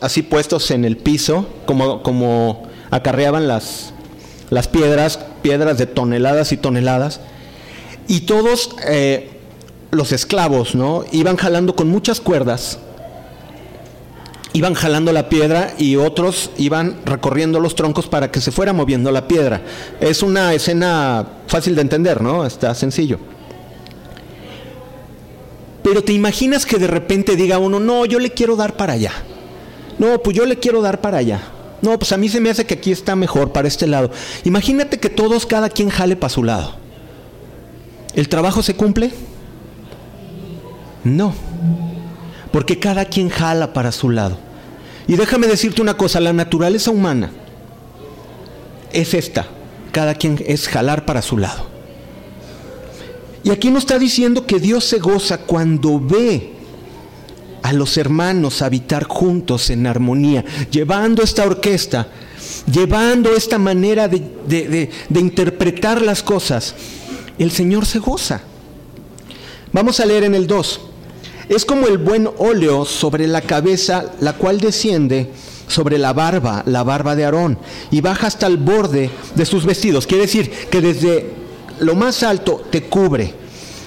así puestos en el piso, como, como acarreaban las, las piedras, piedras de toneladas y toneladas, y todos eh, los esclavos, ¿no? Iban jalando con muchas cuerdas, iban jalando la piedra y otros iban recorriendo los troncos para que se fuera moviendo la piedra. Es una escena fácil de entender, ¿no? Está sencillo. Pero te imaginas que de repente diga uno, no, yo le quiero dar para allá. No, pues yo le quiero dar para allá. No, pues a mí se me hace que aquí está mejor, para este lado. Imagínate que todos, cada quien jale para su lado. ¿El trabajo se cumple? No, porque cada quien jala para su lado. Y déjame decirte una cosa, la naturaleza humana es esta, cada quien es jalar para su lado. Y aquí nos está diciendo que Dios se goza cuando ve a los hermanos habitar juntos en armonía, llevando esta orquesta, llevando esta manera de, de interpretar las cosas. El Señor se goza. Vamos a leer en el 2. Es como el buen óleo sobre la cabeza, la cual desciende sobre la barba, la barba de Aarón, y baja hasta el borde de sus vestidos. Quiere decir que desde lo más alto te cubre.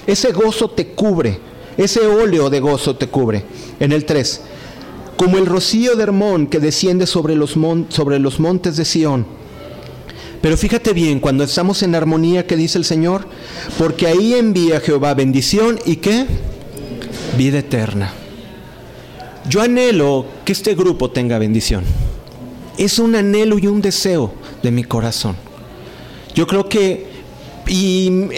Ese gozo te cubre. Ese óleo de gozo te cubre. En el 3. Como el rocío de Hermón que desciende sobre los, sobre los montes de Sión. Pero fíjate bien, cuando estamos en armonía, ¿qué dice el Señor? Porque ahí envía Jehová bendición y qué? vida eterna. Yo anhelo que este grupo tenga bendición. Es un anhelo y un deseo de mi corazón. Yo creo que, y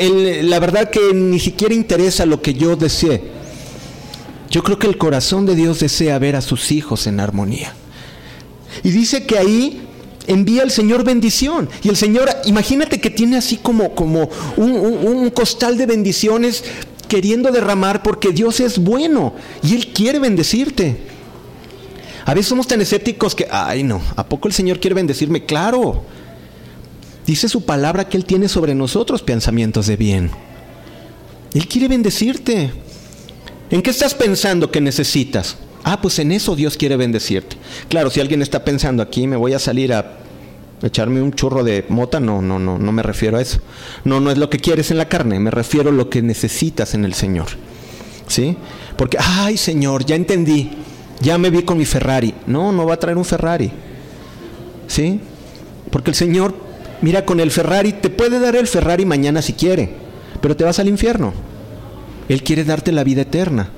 la verdad que ni siquiera interesa lo que yo desee. Yo creo que el corazón de Dios desea ver a sus hijos en armonía. Y dice que ahí envía el Señor bendición. Y el Señor, imagínate que tiene así como, como un, un costal de bendiciones queriendo derramar porque Dios es bueno y Él quiere bendecirte. A veces somos tan escépticos que, ay no, ¿a poco el Señor quiere bendecirme? Claro. Dice su palabra que Él tiene sobre nosotros pensamientos de bien. Él quiere bendecirte. ¿En qué estás pensando que necesitas? Ah, pues en eso Dios quiere bendecirte. Claro, si alguien está pensando aquí, me voy a salir a echarme un churro de mota, no, no, no, no me refiero a eso. No, no es lo que quieres en la carne, me refiero a lo que necesitas en el Señor. ¿Sí? Porque, ay Señor, ya entendí, ya me vi con mi Ferrari. No, no va a traer un Ferrari. ¿Sí? Porque el Señor, mira, con el Ferrari, te puede dar el Ferrari mañana si quiere, pero te vas al infierno. Él quiere darte la vida eterna.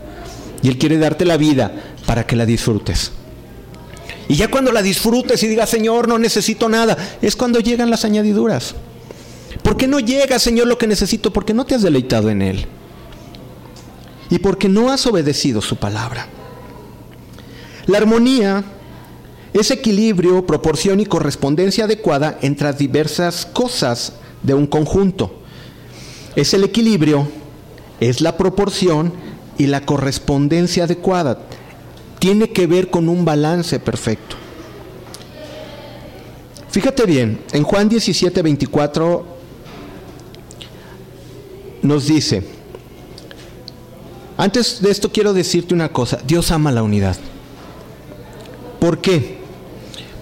Y Él quiere darte la vida para que la disfrutes. Y ya cuando la disfrutes y digas, Señor, no necesito nada, es cuando llegan las añadiduras. ¿Por qué no llega, Señor, lo que necesito? Porque no te has deleitado en Él. Y porque no has obedecido su palabra. La armonía es equilibrio, proporción y correspondencia adecuada entre las diversas cosas de un conjunto. Es el equilibrio, es la proporción y la correspondencia adecuada tiene que ver con un balance perfecto. Fíjate bien, en Juan 17, 24 nos dice, antes de esto quiero decirte una cosa, Dios ama la unidad. ¿Por qué?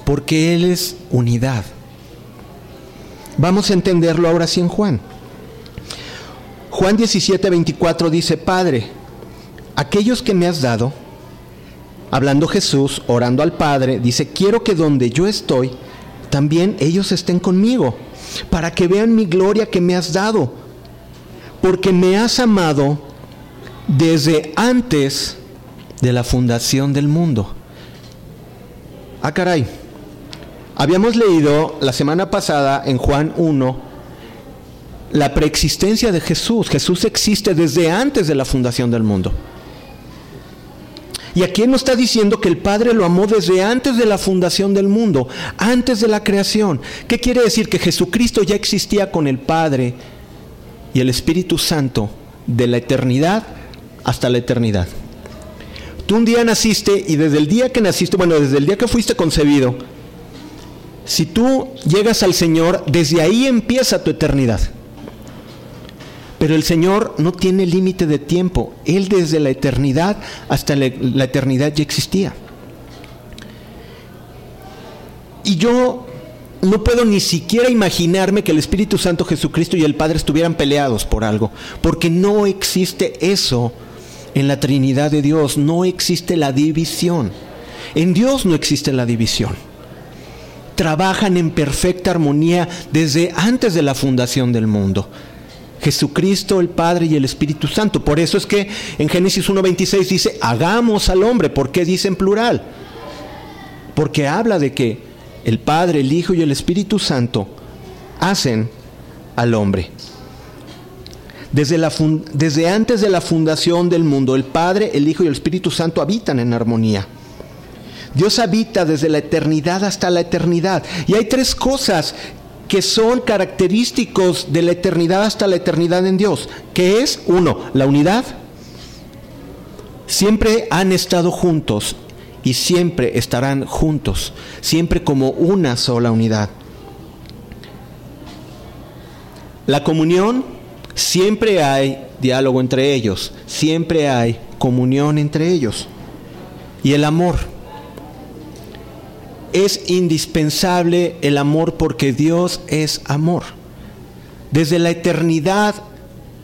Porque Él es unidad. Vamos a entenderlo ahora sí en Juan. Juan 17, 24 dice, Padre, aquellos que me has dado, hablando Jesús, orando al Padre, dice, quiero que donde yo estoy, también ellos estén conmigo, para que vean mi gloria que me has dado, porque me has amado desde antes de la fundación del mundo. Ah, caray. Habíamos leído la semana pasada en Juan 1 la preexistencia de Jesús. Jesús existe desde antes de la fundación del mundo. Y aquí nos está diciendo que el Padre lo amó desde antes de la fundación del mundo, antes de la creación. ¿Qué quiere decir? Que Jesucristo ya existía con el Padre y el Espíritu Santo de la eternidad hasta la eternidad. Tú un día naciste y desde el día que naciste, bueno, desde el día que fuiste concebido, si tú llegas al Señor, desde ahí empieza tu eternidad. Pero el Señor no tiene límite de tiempo. Él desde la eternidad hasta la, eternidad ya existía. Y yo no puedo ni siquiera imaginarme que el Espíritu Santo Jesucristo y el Padre estuvieran peleados por algo, porque no existe eso en la Trinidad de Dios, no existe la división. En Dios no existe la división. Trabajan en perfecta armonía desde antes de la fundación del mundo. Jesucristo, el Padre y el Espíritu Santo. Por eso es que en Génesis 1.26 dice, hagamos al hombre. ¿Por qué dice en plural? Porque habla de que el Padre, el Hijo y el Espíritu Santo hacen al hombre. Desde, la desde, antes de la fundación del mundo, el Padre, el Hijo y el Espíritu Santo habitan en armonía. Dios habita desde la eternidad hasta la eternidad. Y hay tres cosas que son característicos de la eternidad hasta la eternidad en Dios, que es, uno, la unidad. Siempre han estado juntos y siempre estarán juntos, siempre como una sola unidad. La comunión, siempre hay diálogo entre ellos, siempre hay comunión entre ellos. Y el amor, es indispensable el amor porque Dios es amor. Desde la eternidad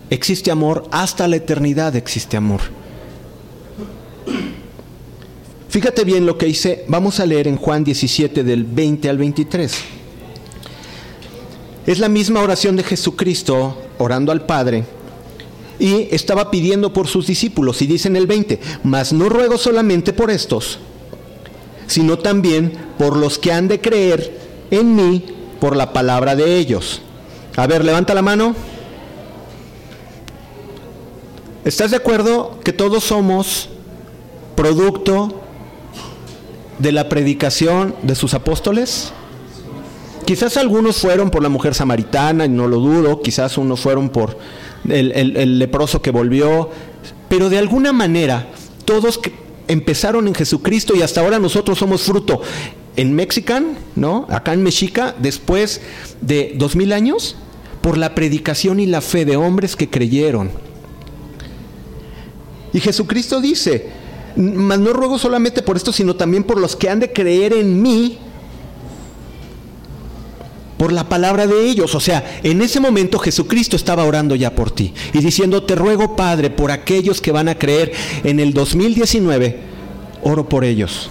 existe amor, hasta la eternidad existe amor. Fíjate bien lo que dice, vamos a leer en Juan 17 del 20 al 23. Es la misma oración de Jesucristo orando al Padre y estaba pidiendo por sus discípulos y dice en el 20, mas no ruego solamente por estos, sino también por los que han de creer en mí por la palabra de ellos. A ver, levanta la mano. ¿Estás de acuerdo que todos somos producto de la predicación de sus apóstoles? Quizás algunos fueron por la mujer samaritana, y no lo dudo, quizás unos fueron por el, el leproso que volvió, pero de alguna manera todos empezaron en Jesucristo y hasta ahora nosotros somos fruto en Mexican, ¿no? Acá en Mexica, después de dos mil años, por la predicación y la fe de hombres que creyeron. Y Jesucristo dice, mas no ruego solamente por esto, sino también por los que han de creer en mí por la palabra de ellos. O sea, en ese momento Jesucristo estaba orando ya por ti y diciendo, te ruego Padre, por aquellos que van a creer en el 2019, oro por ellos.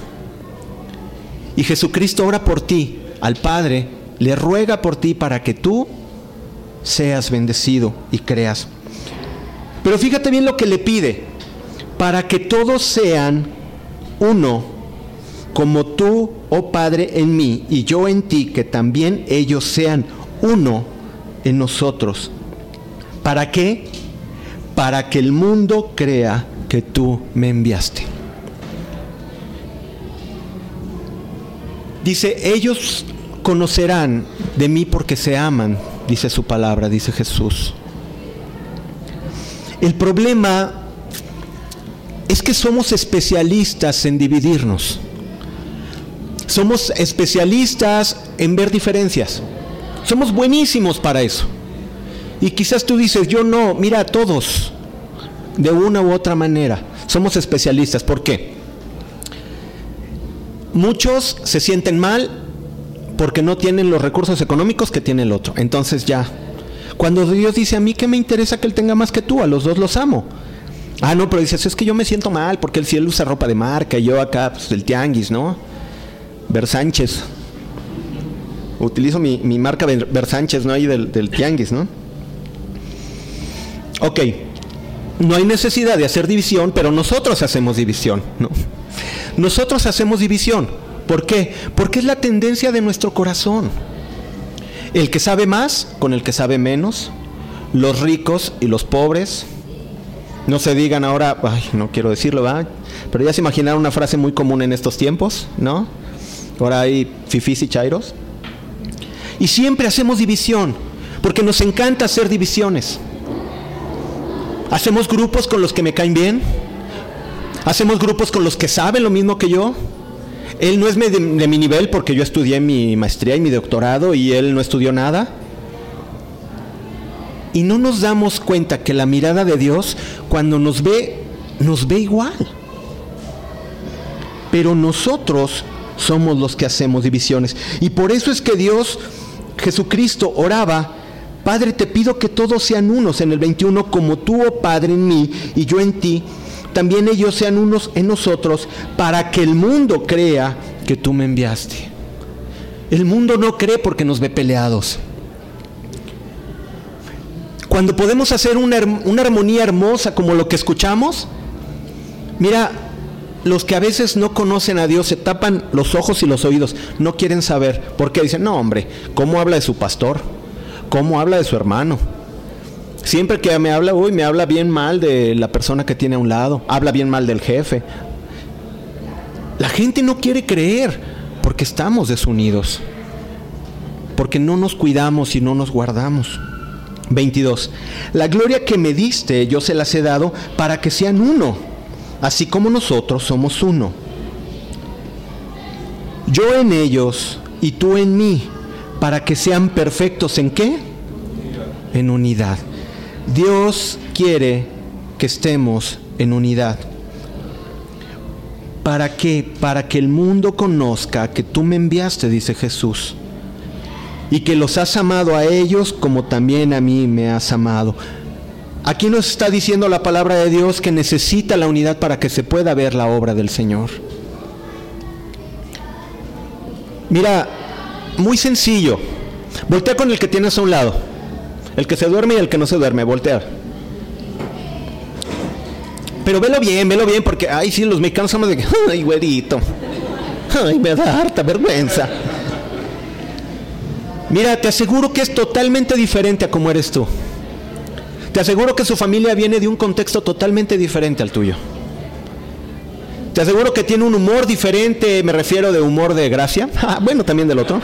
Y Jesucristo ora por ti, al Padre, le ruega por ti para que tú seas bendecido y creas. Pero fíjate bien lo que le pide, para que todos sean uno como tú, oh Padre, en mí y yo en ti, que también ellos sean uno en nosotros. ¿Para qué? Para que el mundo crea que tú me enviaste. Dice, ellos conocerán de mí porque se aman, dice su palabra, dice Jesús. El problema es que somos especialistas en dividirnos. Somos especialistas en ver diferencias. Somos buenísimos para eso. Y quizás tú dices, yo no, mira, todos, de una u otra manera, somos especialistas. ¿Por qué? Muchos se sienten mal porque no tienen los recursos económicos que tiene el otro. Entonces ya, cuando Dios dice a mí que me interesa que Él tenga más que tú, a los dos los amo. Ah, no, pero dices, es que yo me siento mal porque el cielo usa ropa de marca y yo acá, pues el tianguis, ¿no? Versánchez. Utilizo mi, marca Versánchez, ¿no? Ahí del, del tianguis, ¿no? Ok. No hay necesidad de hacer división, pero nosotros hacemos división, ¿no? Nosotros hacemos división. ¿Por qué? Porque es la tendencia de nuestro corazón. El que sabe más con el que sabe menos, los ricos y los pobres. No se digan ahora, ay, no quiero decirlo, ¿verdad? Pero ya se imaginaron una frase muy común en estos tiempos, ¿no? Ahora hay fifis y chairos. Y siempre hacemos división, porque nos encanta hacer divisiones. Hacemos grupos con los que me caen bien. Hacemos grupos con los que saben lo mismo que yo. Él no es de, de, mi nivel porque yo estudié mi maestría y mi doctorado y él no estudió nada. Y no nos damos cuenta que la mirada de Dios cuando nos ve, nos ve igual. Pero nosotros somos los que hacemos divisiones. Y por eso es que Dios, Jesucristo, oraba, Padre, te pido que todos sean unos en el 21, como tú, oh Padre, en mí y yo en ti, también ellos sean unos en nosotros, para que el mundo crea que tú me enviaste. El mundo no cree porque nos ve peleados. Cuando podemos hacer una, una armonía hermosa como lo que escuchamos, mira, los que a veces no conocen a Dios se tapan los ojos y los oídos, no quieren saber, porque dicen, no hombre, ¿cómo habla de su pastor? ¿Cómo habla de su hermano? Siempre que me habla, uy, me habla bien mal de la persona que tiene a un lado, habla bien mal del jefe. La gente no quiere creer porque estamos desunidos, porque no nos cuidamos y no nos guardamos. 22. La gloria que me diste yo se las he dado para que sean uno, así como nosotros somos uno. Yo en ellos y tú en mí, para que sean perfectos en qué? En unidad. Dios quiere que estemos en unidad. ¿Para qué? Para que el mundo conozca que tú me enviaste, dice Jesús, y que los has amado a ellos como también a mí me has amado. Aquí nos está diciendo la palabra de Dios que necesita la unidad para que se pueda ver la obra del Señor. Mira, muy sencillo. Voltea con el que tienes a un lado. El que se duerme y el que no se duerme. Voltea. Pero velo bien, velo bien, porque, ay, sí, los mexicanos somos de ay, güerito. Ay, me da harta vergüenza. Mira, te aseguro que es totalmente diferente a como eres tú. Te aseguro que su familia viene de un contexto totalmente diferente al tuyo. Te aseguro que tiene un humor diferente, me refiero de humor de gracia. Ah, bueno, también del otro.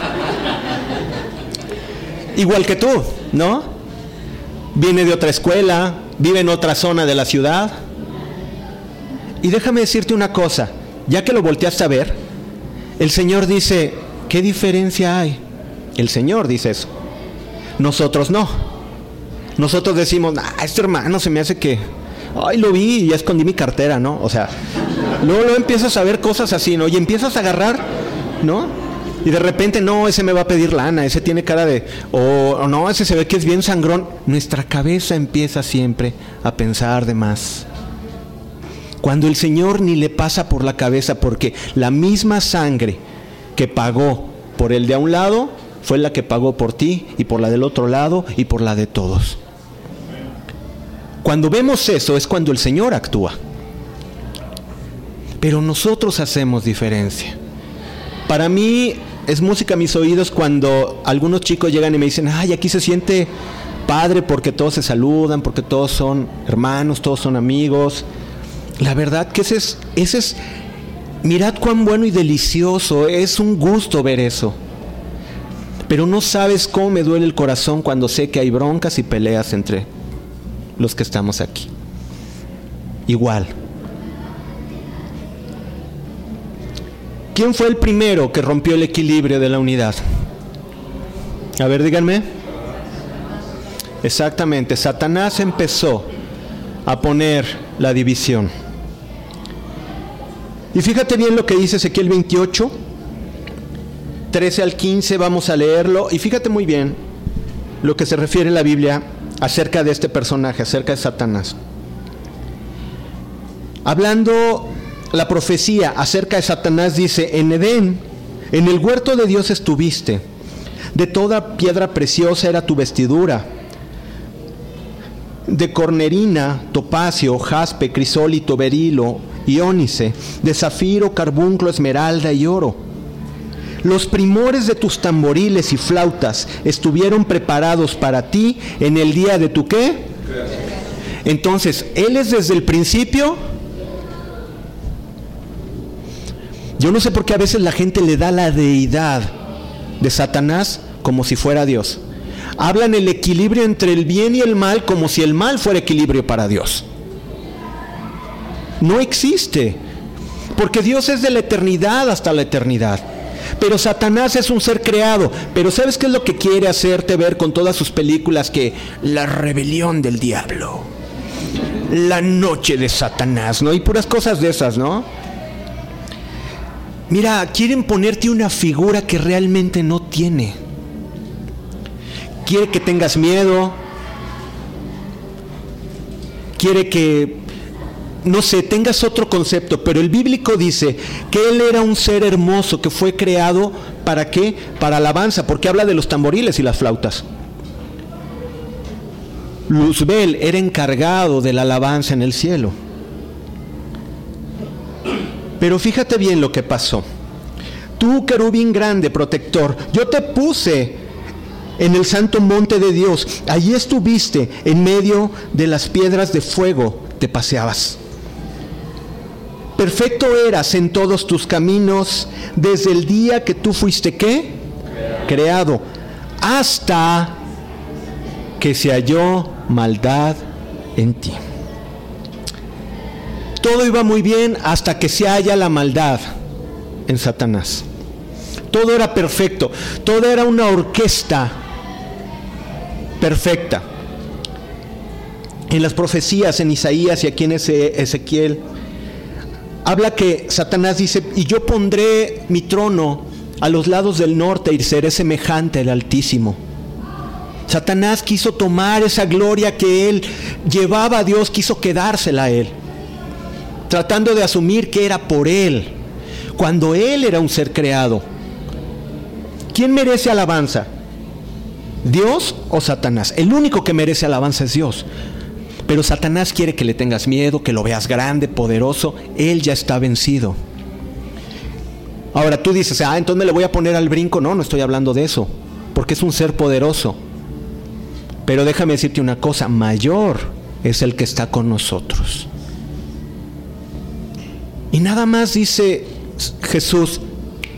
Igual que tú, ¿no? Viene de otra escuela, vive en otra zona de la ciudad. Y déjame decirte una cosa, ya que lo volteaste a ver, el Señor dice, ¿qué diferencia hay? El Señor dice eso. Nosotros no. Nosotros decimos, este hermano se me hace que, ay, lo vi y ya escondí mi cartera, ¿no? O sea, luego, luego empiezas a ver cosas así, ¿no? Y empiezas a agarrar, ¿no? Y de repente, no, ese me va a pedir lana, ese tiene cara de, o, o no, ese se ve que es bien sangrón. Nuestra cabeza empieza siempre a pensar de más. Cuando el Señor ni le pasa por la cabeza, porque la misma sangre que pagó por el de a un lado, fue la que pagó por ti y por la del otro lado y por la de todos. Cuando vemos eso es cuando el Señor actúa. Pero nosotros hacemos diferencia. Para mí es música a mis oídos cuando algunos chicos llegan y me dicen, ay, aquí se siente padre porque todos se saludan, porque todos son hermanos, todos son amigos. La verdad que ese es, ese es, mirad cuán bueno y delicioso, es un gusto ver eso. Pero no sabes cómo me duele el corazón cuando sé que hay broncas y peleas entre los que estamos aquí. Igual. ¿Quién fue el primero que rompió el equilibrio de la unidad? A ver, díganme. Exactamente, Satanás empezó a poner la división. Y fíjate bien lo que dice Ezequiel 28, 13 al 15, vamos a leerlo. Y fíjate muy bien lo que se refiere la Biblia acerca de este personaje, acerca de Satanás. Hablando la profecía acerca de Satanás dice, en Edén, en el huerto de Dios estuviste, de toda piedra preciosa era tu vestidura, de cornerina, topacio, jaspe, crisólito, berilo, iónice, de zafiro, carbunclo, esmeralda y oro. Los primores de tus tamboriles y flautas estuvieron preparados para ti en el día de tu qué. Entonces, Él es desde el principio. Yo no sé por qué a veces la gente le da la deidad de Satanás como si fuera Dios. Hablan el equilibrio entre el bien y el mal como si el mal fuera equilibrio para Dios. No existe. Porque Dios es de la eternidad hasta la eternidad. Pero Satanás es un ser creado. Pero ¿sabes qué es lo que quiere hacerte ver con todas sus películas? Que la rebelión del diablo. La noche de Satanás, ¿no? Y puras cosas de esas, ¿no? Mira, quieren ponerte una figura que realmente no tiene. Quiere que tengas miedo. Quiere que, no sé, tengas otro concepto. Pero el bíblico dice que Él era un ser hermoso que fue creado para qué? Para alabanza, porque habla de los tamboriles y las flautas. Luzbel era encargado de la alabanza en el cielo. Pero fíjate bien lo que pasó. Tú, querubín grande, protector, yo te puse en el santo monte de Dios. Allí estuviste en medio de las piedras de fuego, te paseabas. Perfecto eras en todos tus caminos desde el día que tú fuiste qué? Creado. Hasta que se halló maldad en ti. Todo iba muy bien hasta que se halla la maldad en Satanás. Todo era perfecto, todo era una orquesta perfecta. En las profecías en Isaías y aquí en Ezequiel, habla que Satanás dice, y yo pondré mi trono a los lados del norte y seré semejante al Altísimo. Satanás quiso tomar esa gloria que él llevaba a Dios, quiso quedársela a él, tratando de asumir que era por él, cuando él era un ser creado. ¿Quién merece alabanza? ¿Dios o Satanás? El único que merece alabanza es Dios. Pero Satanás quiere que le tengas miedo, que lo veas grande, poderoso. Él ya está vencido. Ahora tú dices, ah, entonces le voy a poner al brinco. No, no estoy hablando de eso. Porque es un ser poderoso. Pero déjame decirte una cosa, mayor es el que está con nosotros. Y nada más dice Jesús,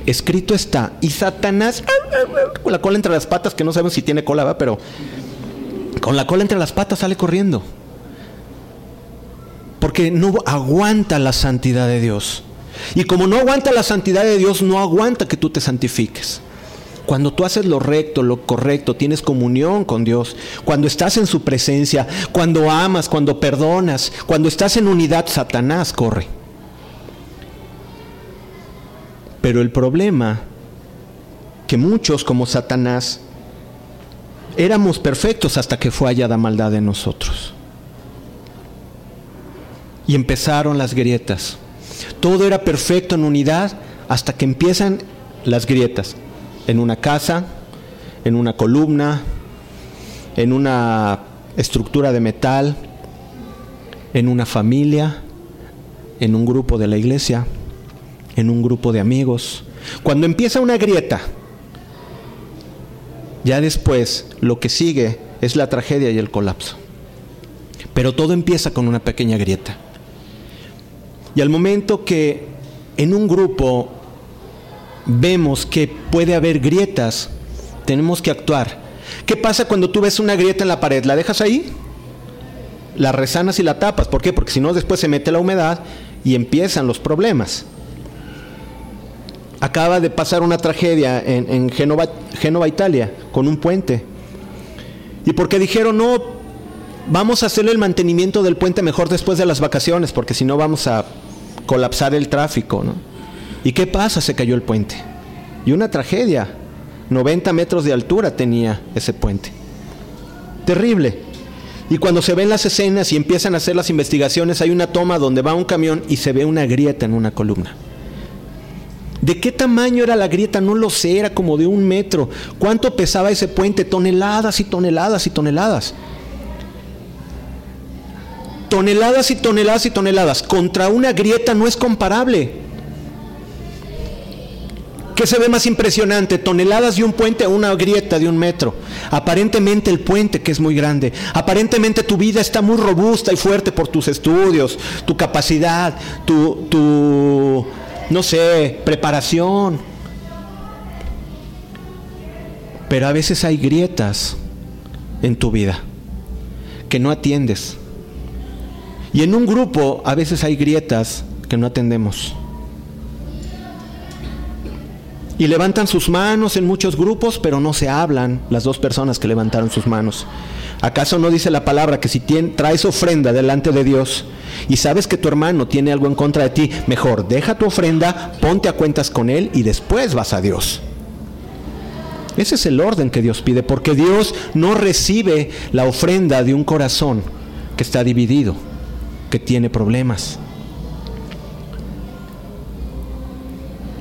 escrito está, y Satanás, con la cola entre las patas, que no sabemos si tiene cola, ¿va? pero con la cola entre las patas sale corriendo. Porque no aguanta la santidad de Dios. Y como no aguanta la santidad de Dios, no aguanta que tú te santifiques. Cuando tú haces lo recto, lo correcto, tienes comunión con Dios, cuando estás en su presencia, cuando amas, cuando perdonas, cuando estás en unidad, Satanás corre. Pero el problema, que muchos como Satanás, éramos perfectos hasta que fue hallada maldad en nosotros. Y empezaron las grietas. Todo era perfecto en unidad hasta que empiezan las grietas en una casa, en una columna, en una estructura de metal, en una familia, en un grupo de la iglesia, en un grupo de amigos. Cuando empieza una grieta, ya después lo que sigue es la tragedia y el colapso. Pero todo empieza con una pequeña grieta. Y al momento que en un grupo vemos que puede haber grietas, tenemos que actuar. ¿Qué pasa cuando tú ves una grieta en la pared? ¿La dejas ahí? La resanas y la tapas. ¿Por qué? Porque si no después se mete la humedad y empiezan los problemas. Acaba de pasar una tragedia en, en Génova, Italia, con un puente. Y porque dijeron, no, vamos a hacerle el mantenimiento del puente mejor después de las vacaciones, porque si no vamos a colapsar el tráfico, ¿no? ¿Y qué pasa? Se cayó el puente. Y una tragedia. 90 metros de altura tenía ese puente. Terrible. Y cuando se ven las escenas y empiezan a hacer las investigaciones, hay una toma donde va un camión y se ve una grieta en una columna. ¿De qué tamaño era la grieta? No lo sé, era como de un metro. ¿Cuánto pesaba ese puente? Toneladas y toneladas y toneladas. Toneladas y toneladas y toneladas. Contra una grieta no es comparable. ¿Qué se ve más impresionante? Toneladas de un puente o una grieta de un metro. Aparentemente el puente que es muy grande. Aparentemente tu vida está muy robusta y fuerte por tus estudios, tu capacidad, tu, tu no sé, preparación. Pero a veces hay grietas en tu vida que no atiendes. Y en un grupo a veces hay grietas que no atendemos. Y levantan sus manos en muchos grupos, pero no se hablan las dos personas que levantaron sus manos. ¿Acaso no dice la palabra que si traes ofrenda delante de Dios y sabes que tu hermano tiene algo en contra de ti, mejor deja tu ofrenda, ponte a cuentas con él y después vas a Dios? Ese es el orden que Dios pide, porque Dios no recibe la ofrenda de un corazón que está dividido, que tiene problemas.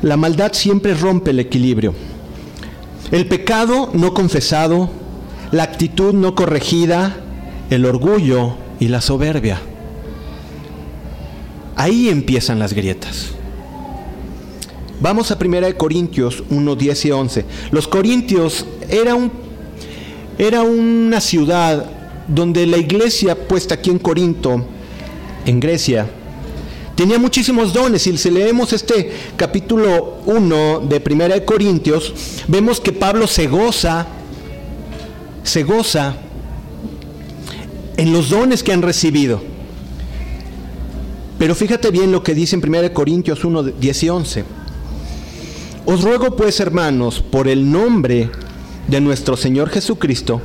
La maldad siempre rompe el equilibrio. El pecado no confesado, la actitud no corregida, el orgullo y la soberbia. Ahí empiezan las grietas. Vamos a 1 Corintios 1, 10 y 11. Los Corintios era, un, era una ciudad donde la iglesia puesta aquí en Corinto, en Grecia, tenía muchísimos dones. Y si leemos este capítulo 1 de 1 Corintios, vemos que Pablo se goza, se goza en los dones que han recibido. Pero fíjate bien lo que dice en 1 Corintios 1, 10 y 11. Os ruego pues, hermanos, por el nombre de nuestro Señor Jesucristo,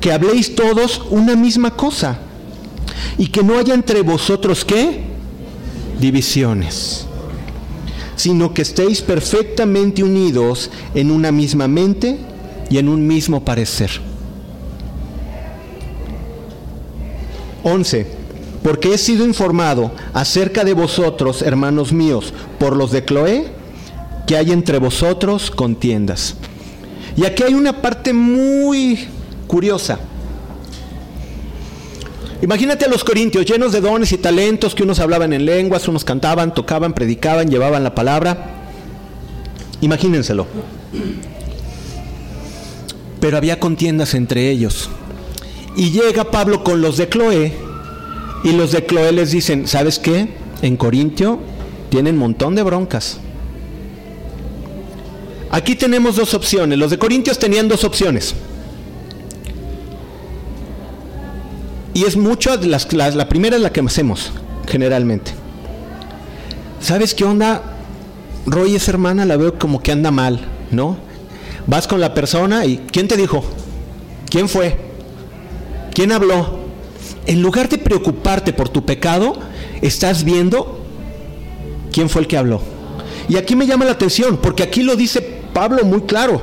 que habléis todos una misma cosa y que no haya entre vosotros qué? Divisiones, sino que estéis perfectamente unidos en una misma mente y en un mismo parecer. 11. Porque he sido informado acerca de vosotros, hermanos míos, por los de Cloé, que hay entre vosotros contiendas. Y aquí hay una parte muy curiosa. Imagínate a los corintios llenos de dones y talentos, que unos hablaban en lenguas, unos cantaban, tocaban, predicaban, llevaban la palabra. Imagínenselo. Pero había contiendas entre ellos. Y llega Pablo con los de Cloé y los de Cloé les dicen, ¿sabes qué? En Corintio tienen montón de broncas. Aquí tenemos dos opciones. Los de Corintios tenían dos opciones. Y es mucho, las, la primera es la que hacemos, generalmente. ¿Sabes qué onda? Roy es hermana, la veo como que anda mal, ¿no? Vas con la persona y ¿quién te dijo? ¿Quién fue? ¿Quién habló? En lugar de preocuparte por tu pecado, estás viendo quién fue el que habló. Y aquí me llama la atención, porque aquí lo dice Pablo muy claro,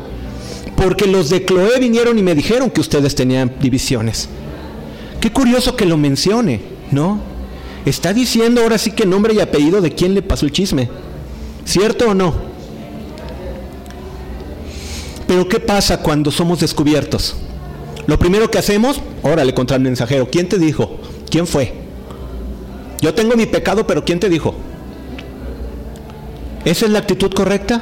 porque los de Cloé vinieron y me dijeron que ustedes tenían divisiones. Qué curioso que lo mencione, ¿no? Está diciendo ahora sí que nombre y apellido de quién le pasó el chisme. ¿Cierto o no? Pero ¿qué pasa cuando somos descubiertos? Lo primero que hacemos, órale contra el mensajero. ¿Quién te dijo? ¿Quién fue? Yo tengo mi pecado, pero ¿quién te dijo? ¿Esa es la actitud correcta?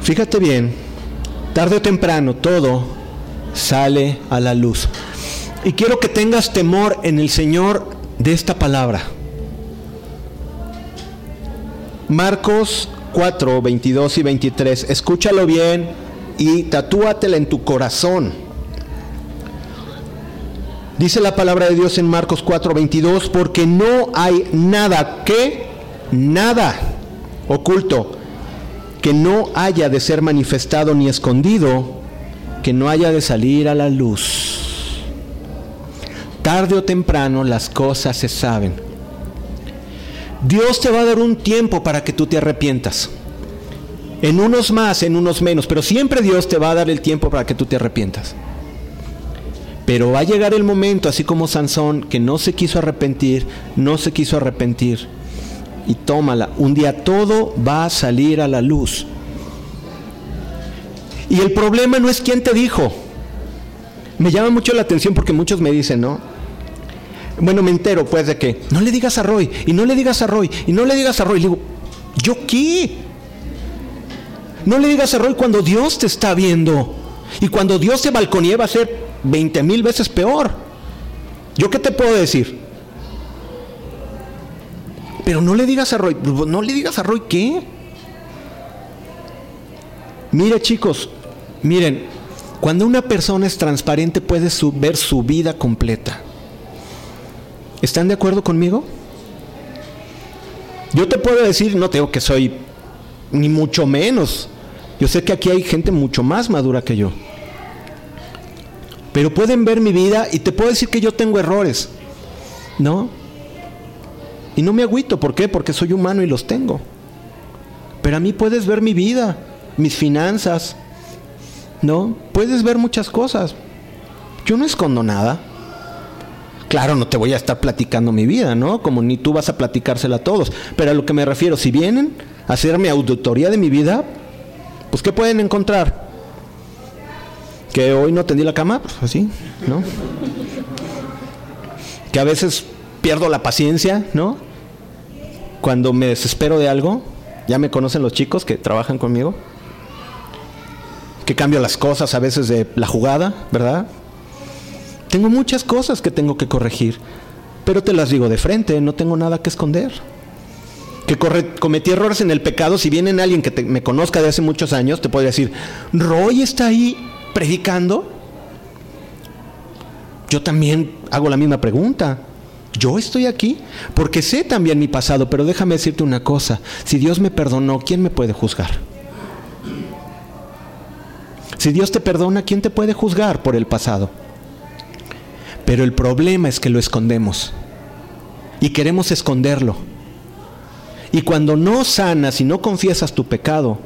Fíjate bien, tarde o temprano todo sale a la luz. Y quiero que tengas temor en el Señor de esta palabra. Marcos 4, 22 y 23. Escúchalo bien y tatúatela en tu corazón. Dice la palabra de Dios en Marcos 4, 22, porque no hay nada que, nada oculto que no haya de ser manifestado ni escondido, que no haya de salir a la luz. Tarde o temprano las cosas se saben. Dios te va a dar un tiempo para que tú te arrepientas. En unos más, en unos menos, pero siempre Dios te va a dar el tiempo para que tú te arrepientas. Pero va a llegar el momento, así como Sansón, que no se quiso arrepentir, no se quiso arrepentir y tómala. Un día todo va a salir a la luz. Y el problema no es quién te dijo. Me llama mucho la atención porque muchos me dicen, ¿no? Bueno, me entero pues de que no le digas a Roy, y no le digas a Roy, y no le digas a Roy. Le digo, ¿yo qué? No le digas a Roy cuando Dios te está viendo. Y cuando Dios te balconía va a ser 20 mil veces peor. ¿Yo qué te puedo decir? Pero no le digas a Roy, no le digas a Roy qué. Mire chicos, miren, cuando una persona es transparente puede ver su vida completa. ¿Están de acuerdo conmigo? Yo te puedo decir, no tengo que soy ni mucho menos Yo sé que aquí hay gente mucho más madura que yo. Pero pueden ver mi vida y te puedo decir que yo tengo errores. ¿No? Y no me agüito, ¿por qué? Porque soy humano y los tengo. Pero a mí puedes ver mi vida, mis finanzas, ¿no? Puedes ver muchas cosas. Yo no escondo nada. Claro, no te voy a estar platicando mi vida, ¿no? Como ni tú vas a platicársela a todos. Pero a lo que me refiero, si vienen a hacerme auditoría de mi vida, pues ¿qué pueden encontrar? Que hoy no tendí la cama, pues así, ¿no? Que a veces pierdo la paciencia, ¿no? Cuando me desespero de algo, ya me conocen los chicos que trabajan conmigo, que cambio las cosas a veces de la jugada, ¿verdad? Tengo muchas cosas que tengo que corregir, pero te las digo de frente, no tengo nada que esconder. Que cometí errores en el pecado, si viene alguien que me conozca de hace muchos años, te puede decir, Roy está ahí predicando. Yo también hago la misma pregunta. Yo estoy aquí porque sé también mi pasado, pero déjame decirte una cosa, si Dios me perdonó, ¿quién me puede juzgar? Si Dios te perdona, ¿quién te puede juzgar por el pasado? Pero el problema es que lo escondemos y queremos esconderlo. Y cuando no sanas y no confiesas tu pecado,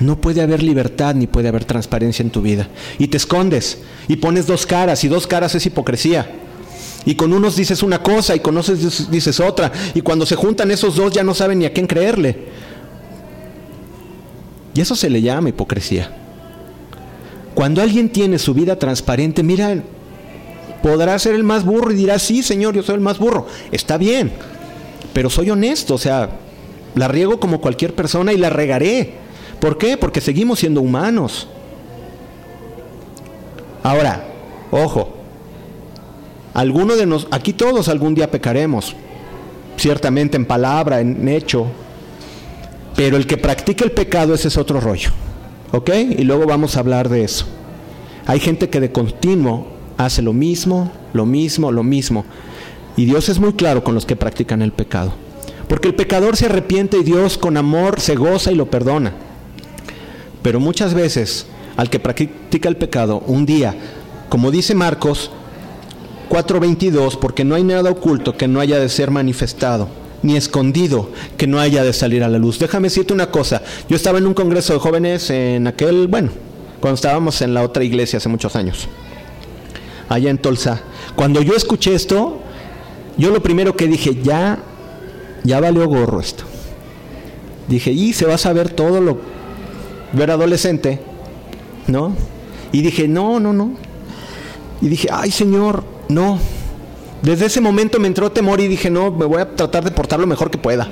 no puede haber libertad ni puede haber transparencia en tu vida. Y te escondes y pones dos caras y dos caras es hipocresía. Y con unos dices una cosa y con otros dices otra. Y cuando se juntan esos dos ya no saben ni a quién creerle. Y eso se le llama hipocresía. Cuando alguien tiene su vida transparente, mira, podrá ser el más burro y dirá, sí, Señor, yo soy el más burro. Está bien, pero soy honesto, o sea, la riego como cualquier persona y la regaré. ¿Por qué? Porque seguimos siendo humanos. Ahora, ojo, alguno de nos, aquí todos algún día pecaremos, ciertamente en palabra, en hecho, pero el que practica el pecado ese es otro rollo, ¿ok? Y luego vamos a hablar de eso. Hay gente que de continuo hace lo mismo, lo mismo, lo mismo. Y Dios es muy claro con los que practican el pecado. Porque el pecador se arrepiente y Dios con amor se goza y lo perdona. Pero muchas veces al que practica el pecado, un día, como dice Marcos, 4.22, porque no hay nada oculto que no haya de ser manifestado, ni escondido que no haya de salir a la luz. Déjame decirte una cosa, yo estaba en un congreso de jóvenes en aquel, bueno, cuando estábamos en la otra iglesia hace muchos años, allá en Tolsa. Cuando yo escuché esto, yo lo primero que dije, ya, ya valió gorro esto. Dije, y se va a saber todo lo... Era adolescente, ¿no? Y dije, no, no, no. Y dije, ay Señor, no. Desde ese momento me entró temor y dije, no, me voy a tratar de portar lo mejor que pueda.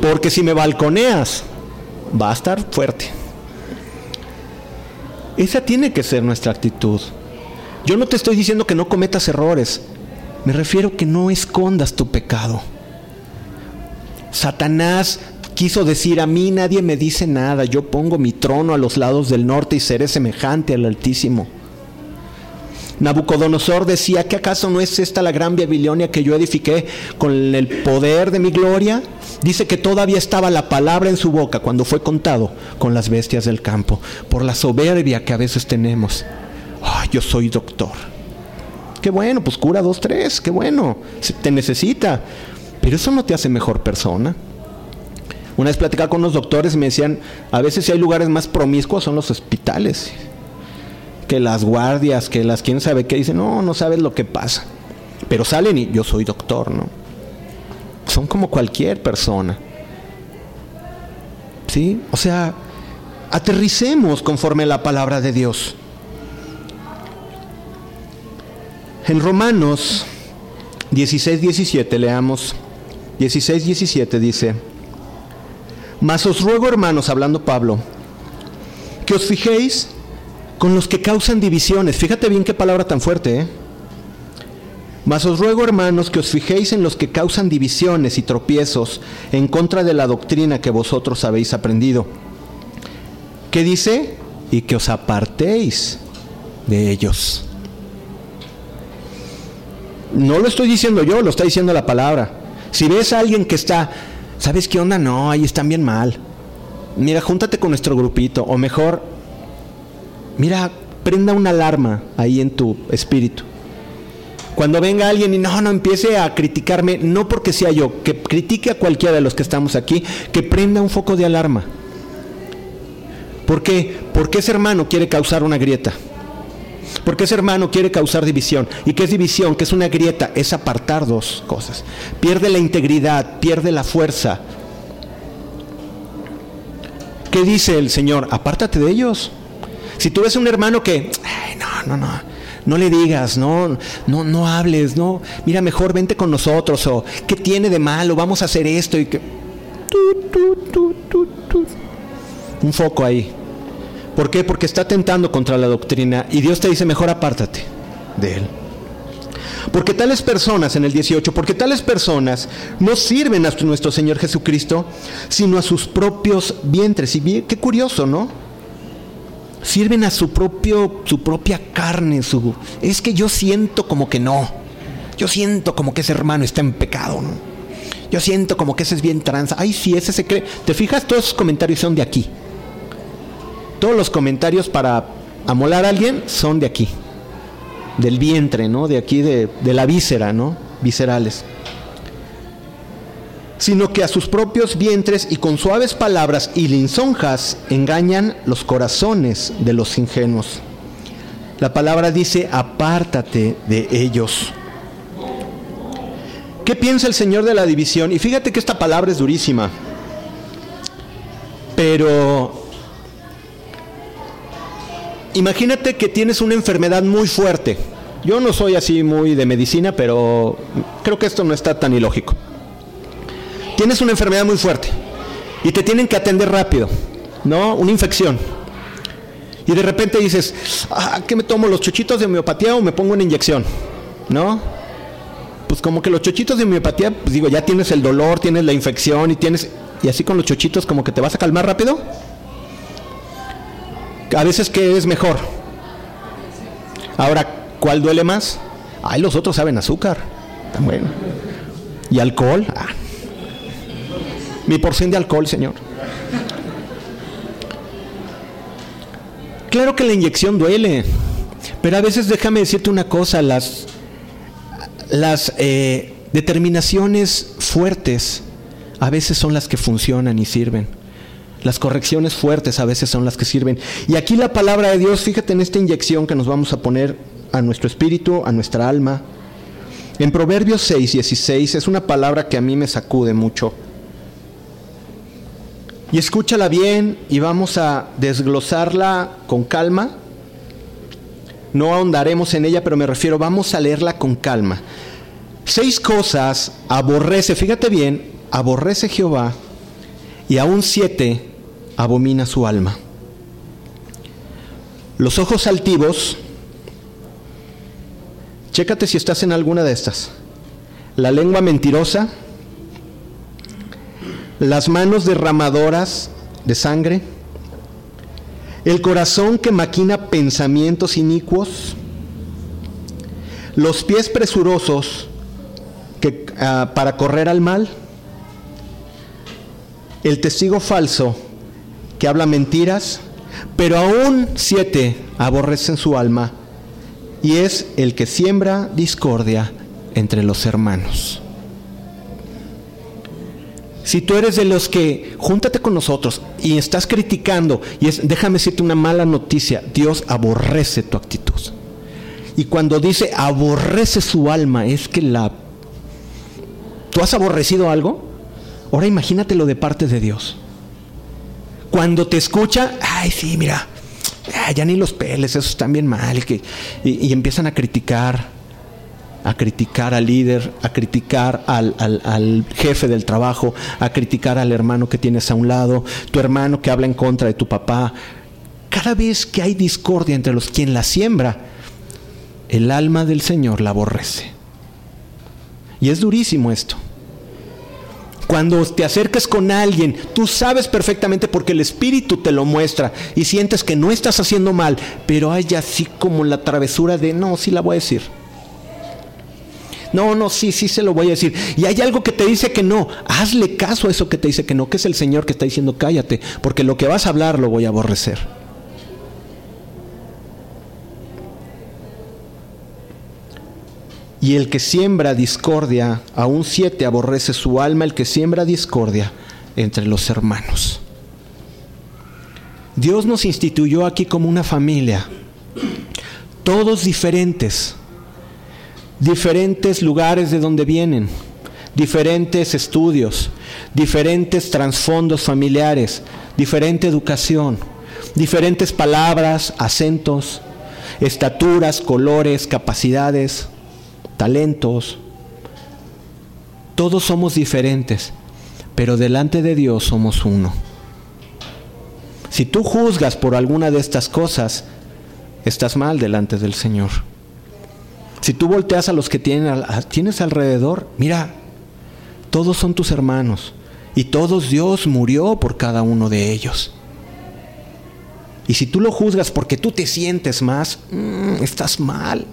Porque si me balconeas, va a estar fuerte. Esa tiene que ser nuestra actitud. Yo no te estoy diciendo que no cometas errores. Me refiero que no escondas tu pecado. Satanás quiso decir, a mí nadie me dice nada, yo pongo mi trono a los lados del norte y seré semejante al Altísimo. Nabucodonosor decía que acaso no es esta la gran Babilonia que yo edifiqué con el poder de mi gloria. Dice que todavía estaba la palabra en su boca cuando fue contado con las bestias del campo, por la soberbia que a veces tenemos. yo soy doctor. Qué bueno, pues cura dos, tres, qué bueno, te necesita. Pero eso no te hace mejor persona. Una vez platicaba con unos doctores y me decían, a veces si hay lugares más promiscuos son los hospitales que las guardias, que las quién sabe qué, dicen, no, no sabes lo que pasa. Pero salen y yo soy doctor, ¿no? Son como cualquier persona. ¿Sí? O sea, aterricemos conforme a la palabra de Dios. En Romanos 16, 17, leamos. 16, 17 dice, Mas os ruego, hermanos, hablando Pablo, que os fijéis con los que causan divisiones. Fíjate bien qué palabra tan fuerte, ¿eh? Mas os ruego, hermanos, que os fijéis en los que causan divisiones y tropiezos en contra de la doctrina que vosotros habéis aprendido. ¿Qué dice? Y que os apartéis de ellos. No lo estoy diciendo yo, lo está diciendo la palabra. Si ves a alguien que está, ¿sabes qué onda? No, ahí están bien mal. mira, júntate con nuestro grupito, o mejor, mira, prenda una alarma ahí en tu espíritu. Cuando venga alguien y no, no empiece a criticarme, no porque sea yo, que critique a cualquiera de los que estamos aquí, que prenda un foco de alarma. ¿Por qué? Porque ese hermano quiere causar una grieta. Porque ese hermano quiere causar división. ¿Y qué es división? ¿Qué es una grieta? Es apartar dos cosas. Pierde la integridad, pierde la fuerza. ¿Qué dice el Señor? Apártate de ellos. Si tú ves un hermano que, ay, no, no, no, no le digas, no, no, no hables, no, mira, mejor vente con nosotros, o qué tiene de malo, vamos a hacer esto y que. Un foco ahí. ¿Por qué? Porque está tentando contra la doctrina y Dios te dice, mejor apártate de él. Porque tales personas, en el 18, porque tales personas no sirven a nuestro Señor Jesucristo, sino a sus propios vientres. Y qué curioso, ¿no? Sirven a su, propio, su propia carne. Es que yo siento como que no. Yo siento como que ese hermano está en pecado. Yo siento como que ese es bien tranza. Ay, sí, ese se cree. ¿Te fijas? Todos esos comentarios son de aquí. Todos los comentarios para amolar a alguien son de aquí, del vientre, ¿no? De aquí, de, de la víscera, ¿no? Viscerales. Sino que a sus propios vientres y con suaves palabras y linzonjas engañan los corazones de los ingenuos. La palabra dice, apártate de ellos. ¿Qué piensa el Señor de la división? Y fíjate que esta palabra es durísima. Pero imagínate que tienes una enfermedad muy fuerte. Yo no soy así muy de medicina, pero creo que esto no está tan ilógico. Tienes una enfermedad muy fuerte y te tienen que atender rápido, ¿no? Una infección. Y de repente dices, ah, ¿qué me tomo? ¿Los chochitos de homeopatía o me pongo una inyección? ¿No? Pues como que los chochitos de homeopatía, pues digo, ya tienes el dolor, tienes la infección y tienes... Y así con los chochitos como que te vas a calmar rápido. A veces, ¿qué es mejor? Ahora, ¿cuál duele más? Ay, los otros saben azúcar. Bueno. ¿Y alcohol? Ah. Mi porción de alcohol, Señor. Claro que la inyección duele, pero a veces déjame decirte una cosa, las, las eh, determinaciones fuertes a veces son las que funcionan y sirven. Las correcciones fuertes a veces son las que sirven. Y aquí la palabra de Dios, fíjate en esta inyección que nos vamos a poner a nuestro espíritu, a nuestra alma. En Proverbios 6, 16 es una palabra que a mí me sacude mucho. Y escúchala bien y vamos a desglosarla con calma. No ahondaremos en ella, pero me refiero, vamos a leerla con calma. Seis cosas aborrece, fíjate bien, aborrece Jehová y aún siete abomina su alma. Los ojos altivos, chécate si estás en alguna de estas. La lengua mentirosa, las manos derramadoras de sangre, el corazón que maquina pensamientos inicuos, los pies presurosos que, ah, para correr al mal, el testigo falso que habla mentiras, pero aún siete aborrecen su alma, y es el que siembra discordia entre los hermanos. Si tú eres de los que júntate con nosotros y estás criticando, y es, déjame decirte una mala noticia, Dios aborrece tu actitud. Y cuando dice aborrece su alma, es que la... ¿Tú has aborrecido algo? Ahora imagínatelo de parte de Dios. Cuando te escucha, ay, sí, mira, ya ni los peles, esos están bien mal. Que, y, empiezan a criticar, a criticar al líder, a criticar al, al, jefe del trabajo, a criticar al hermano que tienes a un lado, tu hermano que habla en contra de tu papá. Cada vez que hay discordia entre los quien la siembra, el alma del Señor la aborrece. Y es durísimo esto. Cuando te acercas con alguien, tú sabes perfectamente porque el Espíritu te lo muestra y sientes que no estás haciendo mal, pero hay así como la travesura de, no, sí la voy a decir. No, no, sí, sí se lo voy a decir. Y hay algo que te dice que no. Hazle caso a eso que te dice que no, que es el Señor que está diciendo cállate, porque lo que vas a hablar lo voy a aborrecer. Y el que siembra discordia, aún siete aborrece su alma, el que siembra discordia entre los hermanos. Dios nos instituyó aquí como una familia, todos diferentes, diferentes lugares de donde vienen, diferentes estudios, diferentes trasfondos familiares, diferente educación, diferentes palabras, acentos, estaturas, colores, capacidades, talentos. Todos somos diferentes, pero delante de Dios somos uno. Si tú juzgas por alguna de estas cosas, estás mal delante del Señor. Si tú volteas a los que tienes alrededor, mira, todos son tus hermanos y todos Dios murió por cada uno de ellos. Y si tú lo juzgas porque tú te sientes más, mm, estás mal.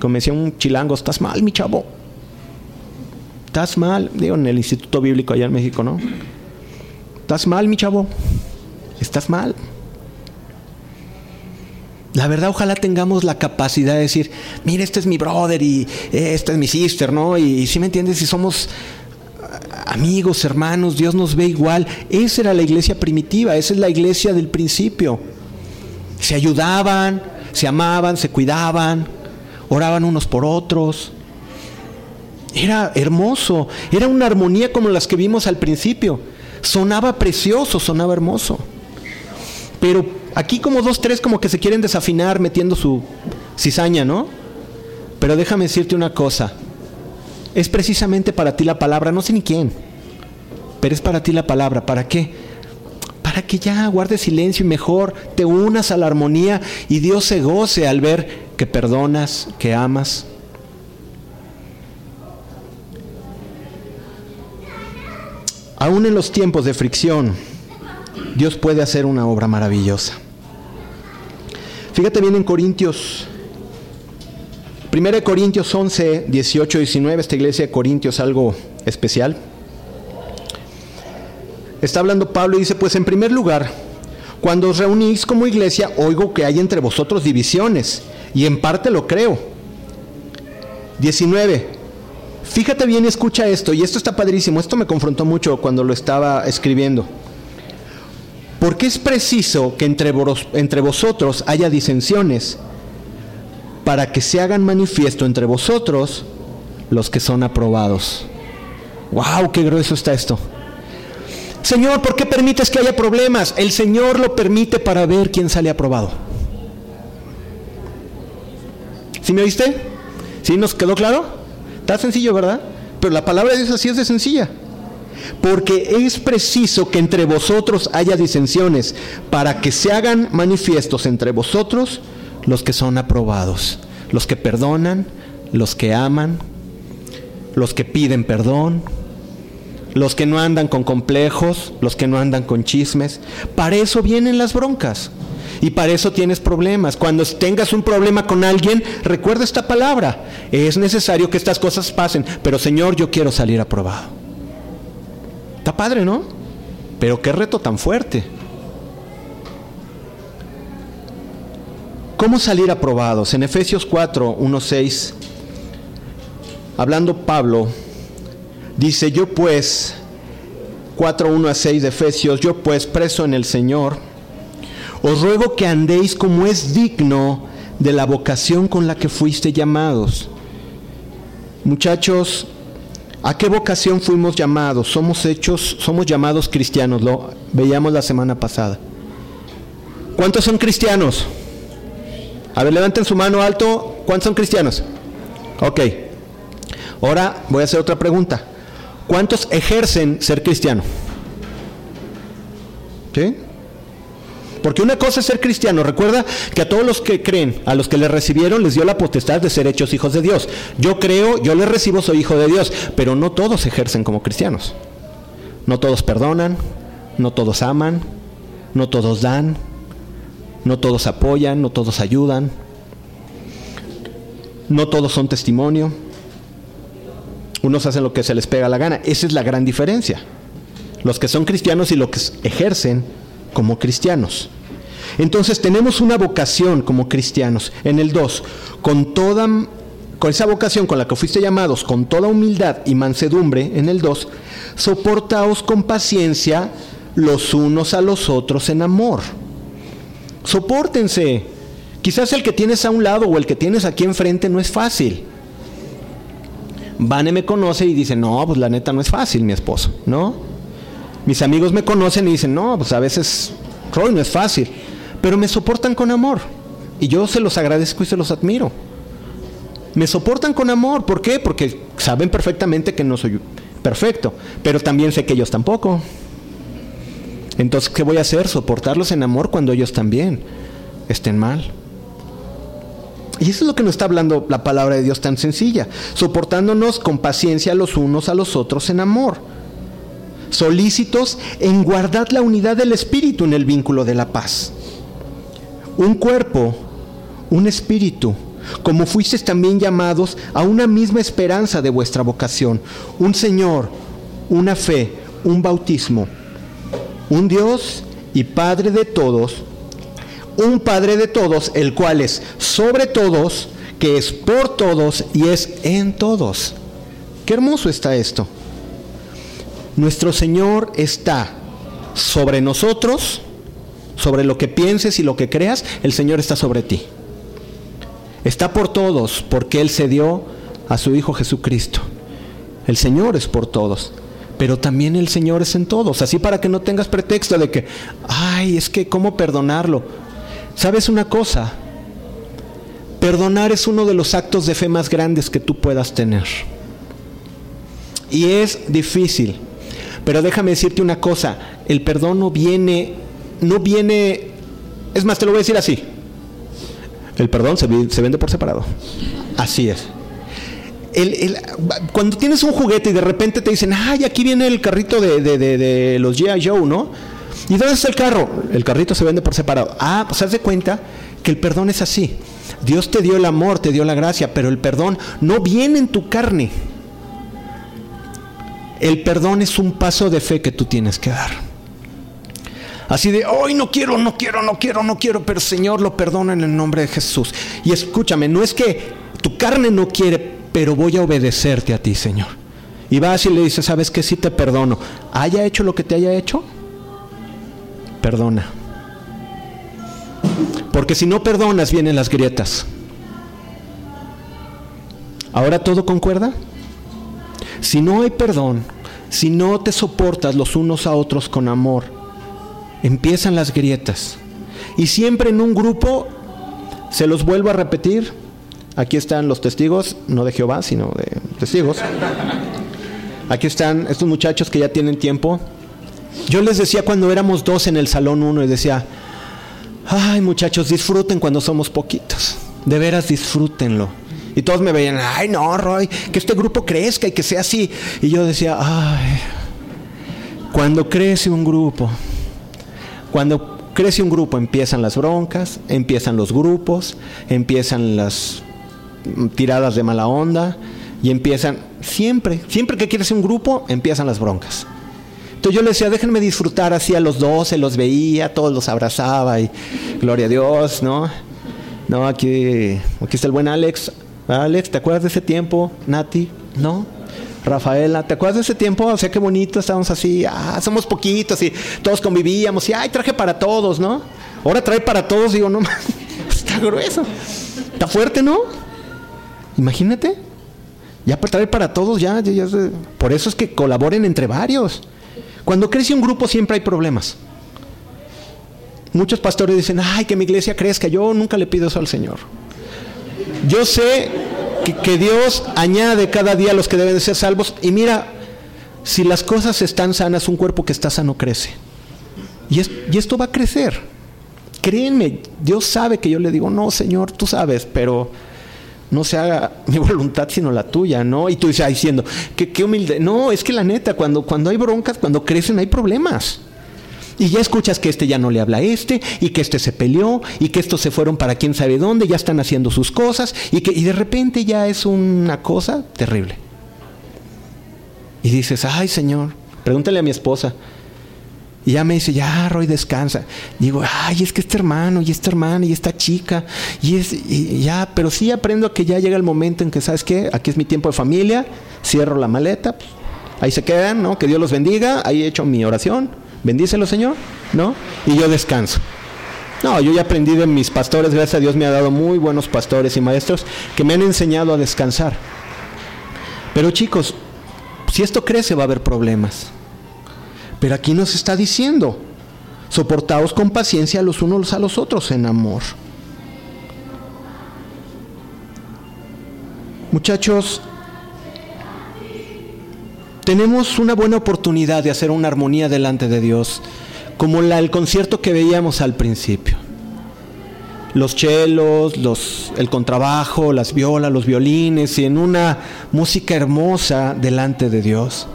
Como decía un chilango, estás mal, mi chavo. Estás mal, digo en el Instituto Bíblico allá en México, ¿no? Estás mal, mi chavo. Estás mal. La verdad, ojalá tengamos la capacidad de decir, mire, este es mi brother y eh, esta es mi sister, ¿no? Y, si me entiendes, si somos amigos, hermanos, Dios nos ve igual. Esa era la iglesia primitiva, esa es la iglesia del principio. Se ayudaban, se amaban, se cuidaban, oraban unos por otros. Era hermoso, era una armonía como las que vimos al principio. Sonaba precioso, sonaba hermoso. Pero aquí como dos, tres como que se quieren desafinar metiendo su cizaña, ¿no? Pero déjame decirte una cosa. Es precisamente para ti la palabra, no sé ni quién, pero es para ti la palabra. ¿Para qué? Para que ya guardes silencio y mejor te unas a la armonía y Dios se goce al ver que perdonas, que amas. Aún en los tiempos de fricción, Dios puede hacer una obra maravillosa. Fíjate bien en Corintios, 1 Corintios 11, 18, 19, esta iglesia de Corintios algo especial. Está hablando Pablo y dice, pues en primer lugar, cuando os reunís como iglesia, oigo que hay entre vosotros divisiones, y en parte lo creo. 19. Fíjate bien y escucha esto, y esto está padrísimo, esto me confrontó mucho cuando lo estaba escribiendo. Porque es preciso que entre, entre vosotros haya disensiones, para que se hagan manifiesto entre vosotros los que son aprobados. ¡Wow! ¡Qué grueso está esto! Señor, ¿por qué permites que haya problemas? El Señor lo permite para ver quién sale aprobado. ¿Sí me oíste? ¿Sí nos quedó claro? Está sencillo, ¿verdad? Pero la palabra de Dios así es de sencilla porque es preciso que entre vosotros haya disensiones, para que se hagan manifiestos entre vosotros los que son aprobados, los que perdonan, los que aman, los que piden perdón, los que no andan con complejos, los que no andan con chismes. Para eso vienen las broncas. Y para eso tienes problemas. Cuando tengas un problema con alguien, recuerda esta palabra. Es necesario que estas cosas pasen. Pero Señor, yo quiero salir aprobado. Está padre, ¿no? Pero qué reto tan fuerte. ¿Cómo salir aprobados? En Efesios 4, 1, 6, hablando Pablo, dice, yo pues, 4, 1 a 6 de Efesios, yo pues, preso en el Señor, os ruego que andéis como es digno de la vocación con la que fuiste llamados. Muchachos, ¿A qué vocación fuimos llamados? Somos hechos, somos llamados cristianos, lo veíamos la semana pasada. ¿Cuántos son cristianos? A ver, levanten su mano alto. ¿Cuántos son cristianos? Ok. Ahora voy a hacer otra pregunta. ¿Cuántos ejercen ser cristiano? ¿Sí? Porque una cosa es ser cristiano. Recuerda que a todos los que creen, a los que le recibieron, les dio la potestad de ser hechos hijos de Dios. Yo creo, yo le recibo, soy hijo de Dios. Pero no todos ejercen como cristianos. No todos perdonan, no todos aman, no todos dan, no todos apoyan, no todos ayudan, no todos son testimonio. Unos hacen lo que se les pega la gana. Esa es la gran diferencia. Los que son cristianos y los que ejercen como cristianos. Entonces tenemos una vocación como cristianos. En el 2, con toda con esa vocación con la que fuiste llamados, con toda humildad y mansedumbre, en el 2, soportaos con paciencia los unos a los otros en amor. Sopórtense. Quizás el que tienes a un lado o el que tienes aquí enfrente no es fácil. Vane me conoce y dice, no, pues la neta no es fácil, mi esposo, ¿no? Mis amigos me conocen y dicen, no, pues a veces, Roy, no es fácil. Pero me soportan con amor. Y yo se los agradezco y se los admiro me soportan con amor. ¿Por qué? Porque saben perfectamente que no soy perfecto, pero también sé que ellos tampoco. Entonces, ¿qué voy a hacer? Soportarlos en amor cuando ellos también estén mal. Y eso es lo que nos está hablando la palabra de Dios tan sencilla, soportándonos con paciencia los unos a los otros en amor, solícitos en guardar la unidad del espíritu en el vínculo de la paz. Un cuerpo, un espíritu, como fuisteis también llamados a una misma esperanza de vuestra vocación, un Señor, una fe, un bautismo, un Dios y Padre de todos, un Padre de todos, el cual es sobre todos, que es por todos y es en todos. Qué hermoso está esto. Nuestro Señor está sobre nosotros, sobre lo que pienses y lo que creas, el Señor está sobre ti. Está por todos porque Él se dio a su Hijo Jesucristo. El Señor es por todos, pero también el Señor es en todos. Así para que no tengas pretexto de que, ay, es que, ¿cómo perdonarlo? ¿Sabes una cosa? Perdonar es uno de los actos de fe más grandes que tú puedas tener. Y es difícil. Pero déjame decirte una cosa, el perdón no viene, no viene, es más, te lo voy a decir así, el perdón se, vende por separado. Así es. cuando tienes un juguete y de repente te dicen, ay, aquí viene el carrito de, de, los G.I. Joe, ¿no? ¿Y dónde está el carro? El carrito se vende por separado. Ah, pues haz de cuenta que el perdón es así. Dios te dio el amor, te dio la gracia, pero el perdón no viene en tu carne. El perdón es un paso de fe que tú tienes que dar. Así de, hoy no quiero, no quiero, no quiero, no quiero, pero Señor lo perdona en el nombre de Jesús. Y escúchame, no es que tu carne no quiere, pero voy a obedecerte a ti, Señor. Y vas y le dices, ¿sabes qué? Sí te perdono. Haya hecho lo que te haya hecho, perdona. Porque si no perdonas, vienen las grietas. ¿Ahora todo concuerda? Si no hay perdón, si no te soportas los unos a otros con amor, empiezan las grietas. Y siempre en un grupo, se los vuelvo a repetir, aquí están los testigos, no de Jehová, sino de testigos. Aquí están estos muchachos que ya tienen tiempo. Yo les decía cuando éramos dos en el salón uno y decía, ay muchachos, disfruten cuando somos poquitos. De veras disfrútenlo. Y todos me veían, ay no, Roy, que este grupo crezca y que sea así. Y yo decía, ay, cuando crece un grupo, cuando crece un grupo empiezan las broncas, empiezan los grupos, empiezan las tiradas de mala onda y empiezan siempre, siempre que quieres un grupo, empiezan las broncas. Entonces yo les decía, déjenme disfrutar así a los doce, los veía, todos los abrazaba y gloria a Dios, ¿no? No, aquí, aquí está el buen Alex. Alex, ¿te acuerdas de ese tiempo, Nati? ¿No? Rafaela, ¿te acuerdas de ese tiempo? O sea, qué bonito, estábamos así, ah, somos poquitos y todos convivíamos y, ay, traje para todos, ¿no? Ahora trae para todos, digo, no, está grueso, está fuerte, ¿no? Imagínate, ya para traer para todos, ya, ya, por eso es que colaboren entre varios. Cuando crece un grupo siempre hay problemas. Muchos pastores dicen, ay, que mi iglesia crezca, yo nunca le pido eso al Señor. Yo sé que, Dios añade cada día a los que deben de ser salvos. Y mira, si las cosas están sanas, un cuerpo que está sano crece. Y, y esto va a crecer. Créenme, Dios sabe que yo le digo, no, Señor, tú sabes, pero no se haga mi voluntad sino la tuya, ¿no? Y tú dices, diciendo, qué, qué humilde. No, es que la neta, cuando, cuando hay broncas, cuando crecen, hay problemas. Y ya escuchas que este ya no le habla a este, y que este se peleó, y que estos se fueron para quién sabe dónde, ya están haciendo sus cosas, y que y de repente ya es una cosa terrible. Y dices, ay Señor, pregúntale a mi esposa. Y ya me dice, ya, Roy, descansa. digo, ay, es que este hermano, y esta hermana, y esta chica, y es, ya, pero sí aprendo que ya llega el momento en que, ¿sabes qué? Aquí es mi tiempo de familia, cierro la maleta, pues, ahí se quedan, ¿no? Que Dios los bendiga, ahí he hecho mi oración, bendícelo, Señor, ¿no? Y yo descanso. No, yo ya aprendí de mis pastores, gracias a Dios me ha dado muy buenos pastores y maestros que me han enseñado a descansar. Pero chicos, si esto crece va a haber problemas. Pero aquí nos está diciendo, soportaos con paciencia los unos a los otros en amor. Muchachos, tenemos una buena oportunidad de hacer una armonía delante de Dios, como el concierto que veíamos al principio. Los chelos, los, el contrabajo, las violas, los violines, y en una música hermosa delante de Dios.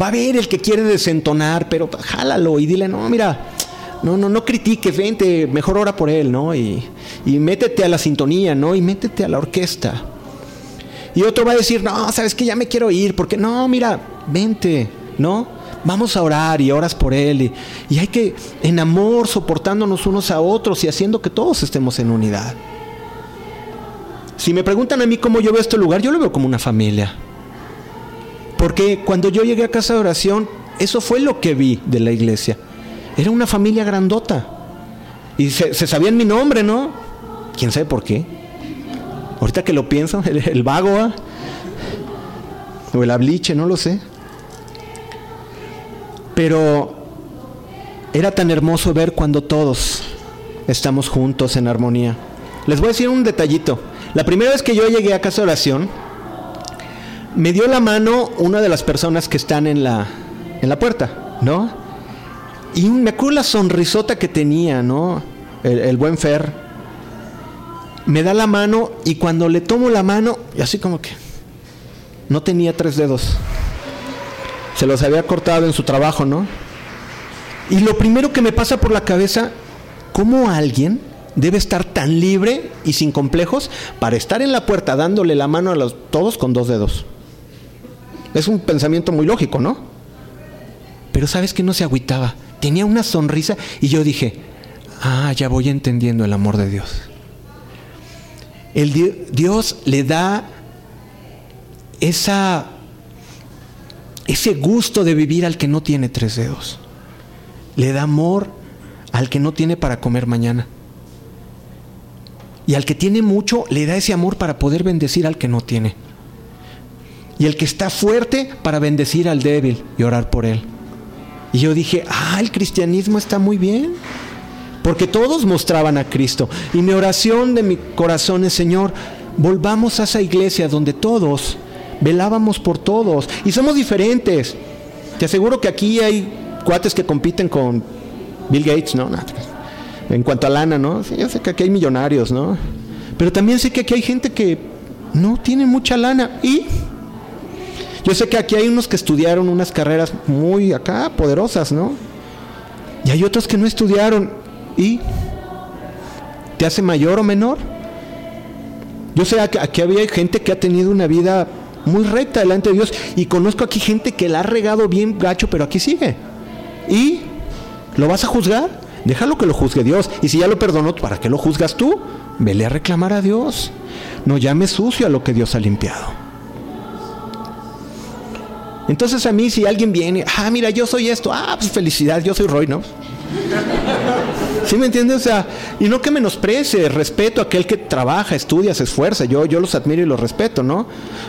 Va a haber el que quiere desentonar, pero jálalo y dile, no, mira, no, no, no critiques, vente, mejor ora por él, ¿no? Y, y métete a la sintonía, ¿no? Y métete a la orquesta. Y otro va a decir, no, sabes que ya me quiero ir, porque no, mira, vente, ¿no? Vamos a orar y oras por él. Y, hay que, en amor, soportándonos unos a otros y haciendo que todos estemos en unidad. Si me preguntan a mí cómo yo veo este lugar, yo lo veo como una familia. Porque cuando yo llegué a casa de oración, eso fue lo que vi de la iglesia. Era una familia grandota. Y se, sabían mi nombre, ¿no? ¿Quién sabe por qué? Ahorita que lo pienso, el, vago, ¿ah? o el abliche, no lo sé. Pero era tan hermoso ver cuando todos estamos juntos en armonía. Les voy a decir un detallito. La primera vez que yo llegué a casa de oración, me dio la mano una de las personas que están en la, en la puerta, ¿no? Y me acuerdo la sonrisota que tenía, ¿no? El, buen Fer. Me da la mano y cuando le tomo la mano, y así como que no tenía tres dedos. Se los había cortado en su trabajo, ¿no? Y lo primero que me pasa por la cabeza, ¿cómo alguien debe estar tan libre y sin complejos para estar en la puerta dándole la mano a los, todos con dos dedos? Es un pensamiento muy lógico, ¿no? Pero sabes que no se agüitaba. Tenía una sonrisa y yo dije, ah, ya voy entendiendo el amor de Dios. El Dios le da esa, ese gusto de vivir al que no tiene tres dedos. Le da amor al que no tiene para comer mañana. Y al que tiene mucho, le da ese amor para poder bendecir al que no tiene y el que está fuerte para bendecir al débil y orar por él. Y yo dije, ah, el cristianismo está muy bien, porque todos mostraban a Cristo. Y mi oración de mi corazón es, Señor, volvamos a esa iglesia donde todos velábamos por todos y somos diferentes. Te aseguro que aquí hay cuates que compiten con Bill Gates, ¿no? En cuanto a lana, ¿no? Sí, yo sé que aquí hay millonarios, ¿no? Pero también sé que aquí hay gente que no tiene mucha lana y yo sé que aquí hay unos que estudiaron unas carreras muy acá, poderosas, ¿no? Y hay otros que no estudiaron. ¿Y te hace mayor o menor? Yo sé que aquí había gente que ha tenido una vida muy recta delante de Dios y conozco aquí gente que la ha regado bien gacho, pero aquí sigue. ¿Y lo vas a juzgar? Déjalo que lo juzgue Dios. Y si ya lo perdonó, ¿para qué lo juzgas tú? Vele a reclamar a Dios. No llames sucio a lo que Dios ha limpiado. Entonces a mí si alguien viene, ah, mira, yo soy esto, ah, pues felicidad, yo soy Roy, ¿no? ¿Sí me entiendes? O sea, y no que menosprecie, respeto a aquel que trabaja, estudia, se esfuerza, yo, yo los admiro y los respeto, ¿no?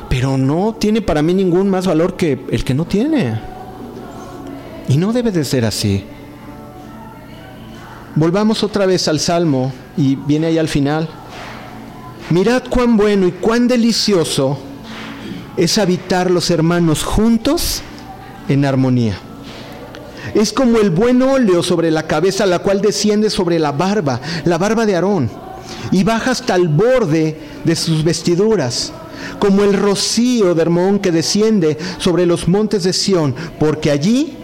Pero no tiene para mí ningún más valor que el que no tiene. Y no debe de ser así. Volvamos otra vez al Salmo y viene ahí al final. Mirad cuán bueno y cuán delicioso es habitar los hermanos juntos en armonía. Es como el buen óleo sobre la cabeza, la cual desciende sobre la barba, la barba de Aarón, y baja hasta el borde de sus vestiduras, como el rocío de Hermón que desciende sobre los montes de Sión, porque allí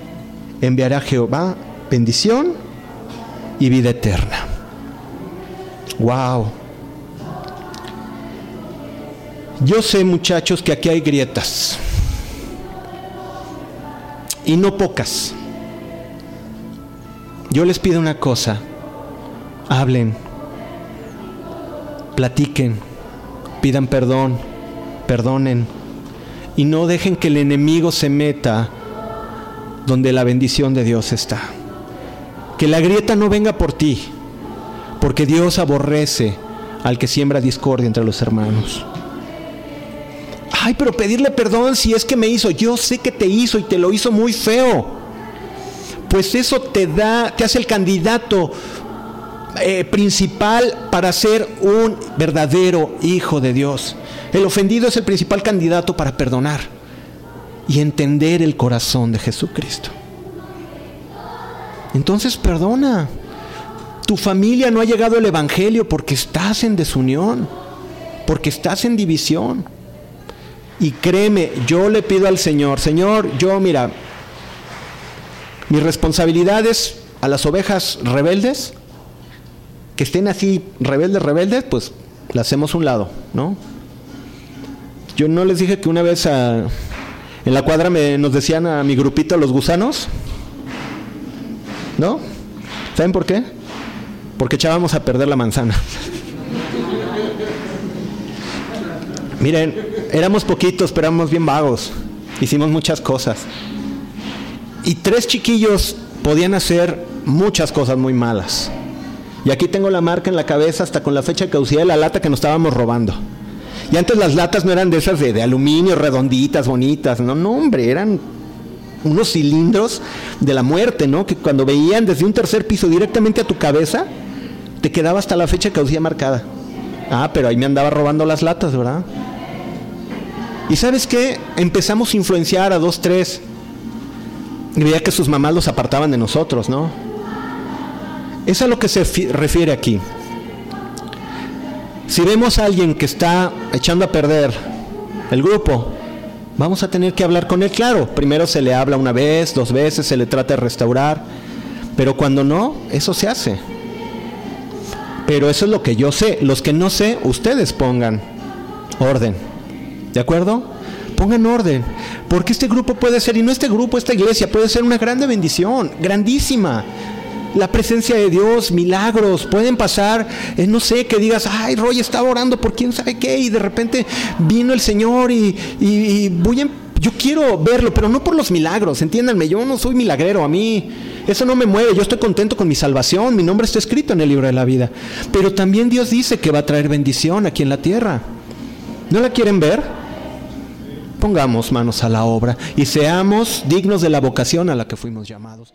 enviará Jehová bendición y vida eterna. Wow. Yo sé, muchachos, que aquí hay grietas. y no pocas. Yo les pido una cosa, hablen, platiquen, pidan perdón, perdonen y no dejen que el enemigo se meta donde la bendición de Dios está. Que la grieta no venga por ti, porque Dios aborrece al que siembra discordia entre los hermanos. Ay, pero pedirle perdón si es que me hizo, yo sé que te hizo y te lo hizo muy feo. Pues eso te da, te hace el candidato eh, principal para ser un verdadero hijo de Dios. El ofendido es el principal candidato para perdonar y entender el corazón de Jesucristo. Entonces perdona. Tu familia no ha llegado al Evangelio porque estás en desunión, porque estás en división. Y créeme, yo le pido al Señor, Señor, yo mira, mi responsabilidad es a las ovejas rebeldes, que estén así rebeldes, rebeldes, pues las hacemos un lado, ¿no? Yo no les dije que una vez en la cuadra me, nos decían a mi grupito los gusanos, ¿no? ¿Saben por qué? Porque echábamos a perder la manzana. Miren, éramos poquitos, pero éramos bien vagos. Hicimos muchas cosas. Y tres chiquillos podían hacer muchas cosas muy malas. Y aquí tengo la marca en la cabeza hasta con la fecha de caducidad de la lata que nos estábamos robando. Y antes las latas no eran de esas de, de aluminio, redonditas, bonitas. No, no, hombre, eran unos cilindros de la muerte, ¿no? Que cuando veían desde un tercer piso directamente a tu cabeza, te quedaba hasta la fecha de caducidad marcada. Ah, pero ahí me andaba robando las latas, ¿verdad? Y sabes qué? Empezamos a influenciar a dos, tres. Y veía que sus mamás los apartaban de nosotros, ¿no? Es a lo que se refiere aquí. Si vemos a alguien que está echando a perder el grupo, vamos a tener que hablar con él. Claro, primero se le habla una vez, dos veces, se le trata de restaurar, pero cuando no, eso se hace. Pero eso es lo que yo sé. Los que no sé, ustedes pongan orden. ¿De acuerdo? Pongan orden. Porque este grupo puede ser, y no este grupo, esta iglesia puede ser una grande bendición, grandísima. La presencia de Dios, milagros, pueden pasar, eh, no sé, que digas, ay, Roy estaba orando por quién sabe qué, y de repente vino el Señor y, y, voy a, yo quiero verlo, pero no por los milagros, entiéndanme, yo no soy milagrero, a mí eso no me mueve, yo estoy contento con mi salvación, mi nombre está escrito en el libro de la vida. Pero también Dios dice que va a traer bendición aquí en la tierra. ¿No la quieren ver? Pongamos manos a la obra y seamos dignos de la vocación a la que fuimos llamados.